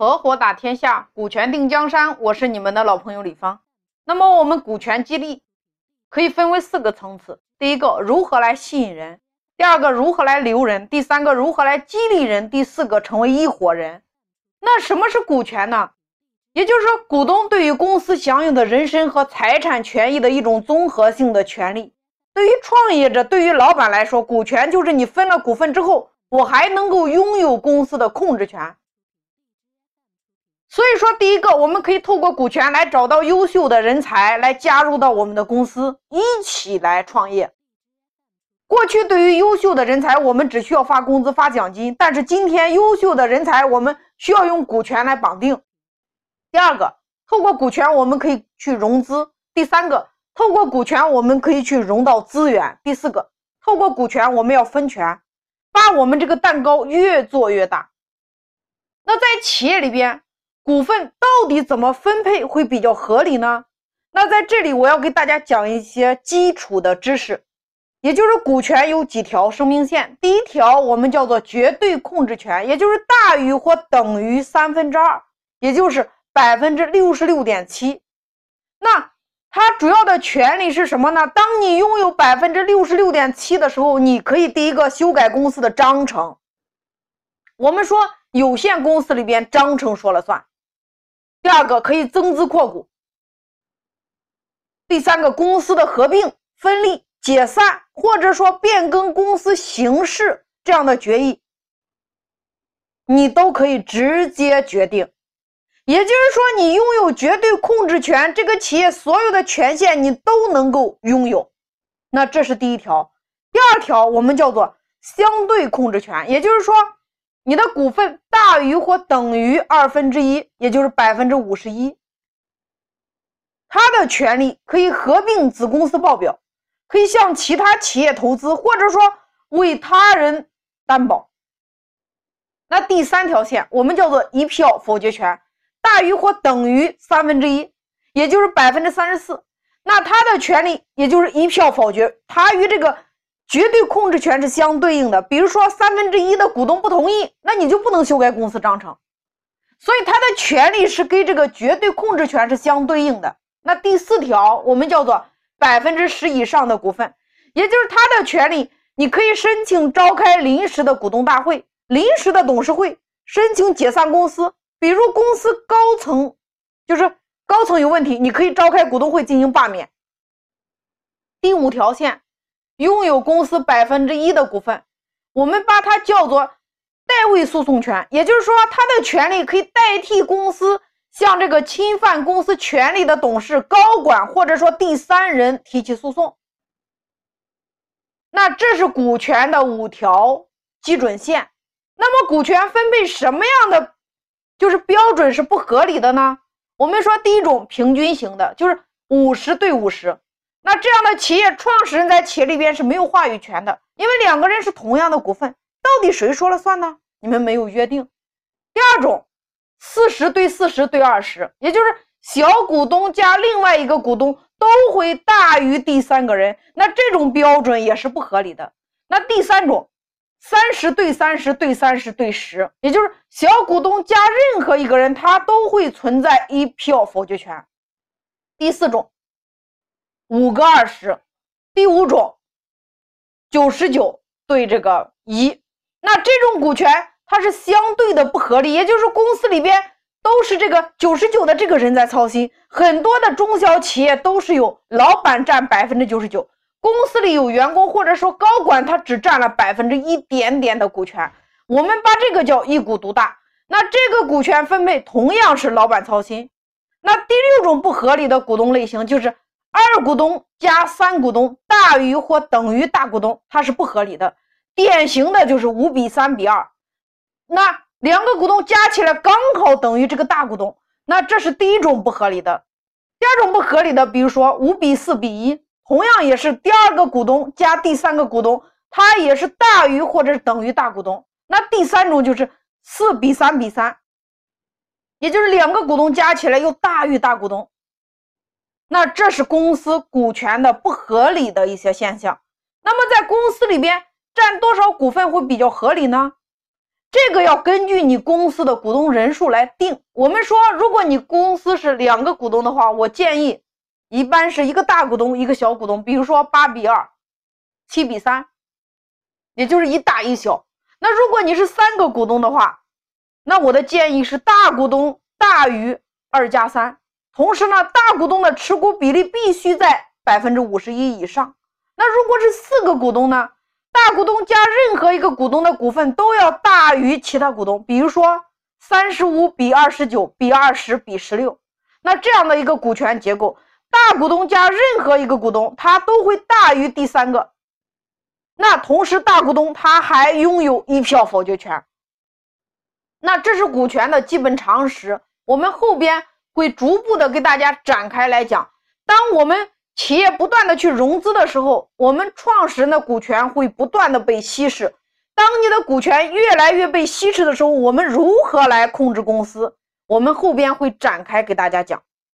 合伙打天下，股权定江山。我是你们的老朋友李芳。那么我们股权激励可以分为四个层次：第一个，如何来吸引人；第二个，如何来留人；第三个，如何来激励人；第四个，成为一伙人。那什么是股权呢？也就是说，股东对于公司享有的人身和财产权益的一种综合性的权利。对于创业者，对于老板来说，股权就是你分了股份之后，我还能够拥有公司的控制权。所以说，第一个，我们可以透过股权来找到优秀的人才，来加入到我们的公司，一起来创业。过去对于优秀的人才，我们只需要发工资、发奖金，但是今天优秀的人才，我们需要用股权来绑定。第二个，透过股权，我们可以去融资；第三个，透过股权，我们可以去融到资源；第四个，透过股权，我们要分权，把我们这个蛋糕越做越大。那在企业里边，股份到底怎么分配会比较合理呢？那在这里我要给大家讲一些基础的知识，也就是股权有几条生命线。第一条我们叫做绝对控制权，也就是大于或等于三分之二，也就是百分之六十六点七。那它主要的权利是什么呢？当你拥有百分之六十六点七的时候，你可以第一个修改公司的章程。我们说有限公司里边章程说了算。第二个可以增资扩股，第三个公司的合并、分立、解散，或者说变更公司形式这样的决议，你都可以直接决定。也就是说，你拥有绝对控制权，这个企业所有的权限你都能够拥有。那这是第一条。第二条我们叫做相对控制权，也就是说。你的股份大于或等于二分之一，也就是百分之五十一。他的权利可以合并子公司报表，可以向其他企业投资，或者说为他人担保。那第三条线我们叫做一票否决权，大于或等于三分之一，也就是百分之三十四。那他的权利也就是一票否决，他与这个。绝对控制权是相对应的，比如说三分之一的股东不同意，那你就不能修改公司章程。所以他的权利是跟这个绝对控制权是相对应的。那第四条我们叫做百分之十以上的股份，也就是他的权利，你可以申请召开临时的股东大会、临时的董事会，申请解散公司。比如公司高层就是高层有问题，你可以召开股东会进行罢免。第五条线。拥有公司百分之一的股份，我们把它叫做代位诉讼权，也就是说，他的权利可以代替公司向这个侵犯公司权利的董事、高管或者说第三人提起诉讼。那这是股权的五条基准线。那么，股权分配什么样的就是标准是不合理的呢？我们说第一种平均型的，就是五十对五十。那这样的企业创始人在企业里边是没有话语权的，因为两个人是同样的股份，到底谁说了算呢？你们没有约定。第二种，四十对四十对二十，也就是小股东加另外一个股东都会大于第三个人，那这种标准也是不合理的。那第三种，三十对三十对三十对十，也就是小股东加任何一个人，他都会存在一票否决权。第四种。五个二十，第五种九十九对这个一，那这种股权它是相对的不合理，也就是公司里边都是这个九十九的这个人在操心，很多的中小企业都是有老板占百分之九十九，公司里有员工或者说高管他只占了百分之一点点的股权，我们把这个叫一股独大，那这个股权分配同样是老板操心。那第六种不合理的股东类型就是。二股东加三股东大于或等于大股东，它是不合理的。典型的就是五比三比二，那两个股东加起来刚好等于这个大股东，那这是第一种不合理的。第二种不合理的，比如说五比四比一，同样也是第二个股东加第三个股东，它也是大于或者是等于大股东。那第三种就是四比三比三，也就是两个股东加起来又大于大股东。那这是公司股权的不合理的一些现象。那么在公司里边占多少股份会比较合理呢？这个要根据你公司的股东人数来定。我们说，如果你公司是两个股东的话，我建议一般是一个大股东，一个小股东，比如说八比二、七比三，也就是一大一小。那如果你是三个股东的话，那我的建议是大股东大于二加三，同时呢，大股东的持股比例必须在百分之五十一以上。那如果是四个股东呢？大股东加任何一个股东的股份都要大于其他股东，比如说三十五比二十九比二十比十六，那这样的一个股权结构，大股东加任何一个股东，它都会大于第三个。那同时，大股东他还拥有一票否决权。那这是股权的基本常识，我们后边会逐步的给大家展开来讲。当我们企业不断的去融资的时候，我们创始人的股权会不断的被稀释。当你的股权越来越被稀释的时候，我们如何来控制公司？我们后边会展开给大家讲。